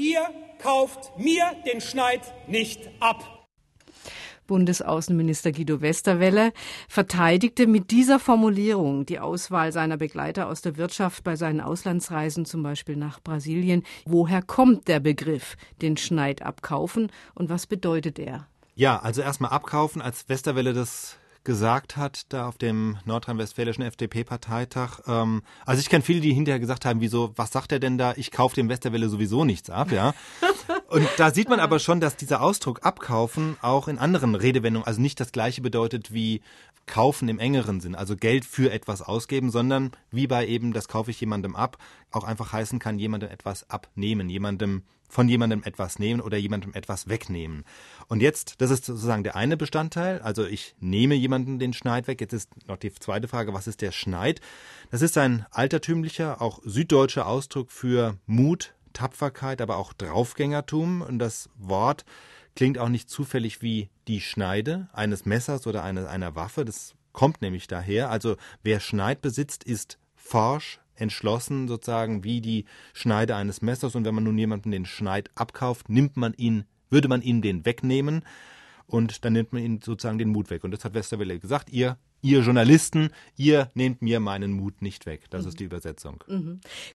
ihr kauft mir den Schneid nicht ab. Bundesaußenminister Guido Westerwelle verteidigte mit dieser Formulierung die Auswahl seiner Begleiter aus der Wirtschaft bei seinen Auslandsreisen, zum Beispiel nach Brasilien. Woher kommt der Begriff, den Schneid abkaufen und was bedeutet er? Ja, also erstmal abkaufen, als Westerwelle das gesagt hat, da auf dem nordrhein-westfälischen FDP-Parteitag. Ähm, also ich kenne viele, die hinterher gesagt haben, wieso, was sagt er denn da? Ich kaufe dem Westerwelle sowieso nichts ab, ja. Und da sieht man aber schon, dass dieser Ausdruck abkaufen auch in anderen Redewendungen, also nicht das gleiche bedeutet wie kaufen im engeren Sinn, also Geld für etwas ausgeben, sondern wie bei eben, das kaufe ich jemandem ab, auch einfach heißen kann, jemandem etwas abnehmen, jemandem von jemandem etwas nehmen oder jemandem etwas wegnehmen. Und jetzt, das ist sozusagen der eine Bestandteil, also ich nehme jemanden den Schneid weg. Jetzt ist noch die zweite Frage, was ist der Schneid? Das ist ein altertümlicher, auch süddeutscher Ausdruck für Mut, Tapferkeit, aber auch Draufgängertum. Und das Wort klingt auch nicht zufällig wie die Schneide eines Messers oder eine, einer Waffe. Das kommt nämlich daher. Also wer Schneid besitzt, ist forsch, entschlossen, sozusagen wie die Schneide eines Messers. Und wenn man nun jemanden den Schneid abkauft, nimmt man ihn, würde man ihn den wegnehmen und dann nimmt man ihn sozusagen den Mut weg. Und das hat Westerwelle gesagt, ihr ihr Journalisten, ihr nehmt mir meinen Mut nicht weg. Das mhm. ist die Übersetzung. Mhm.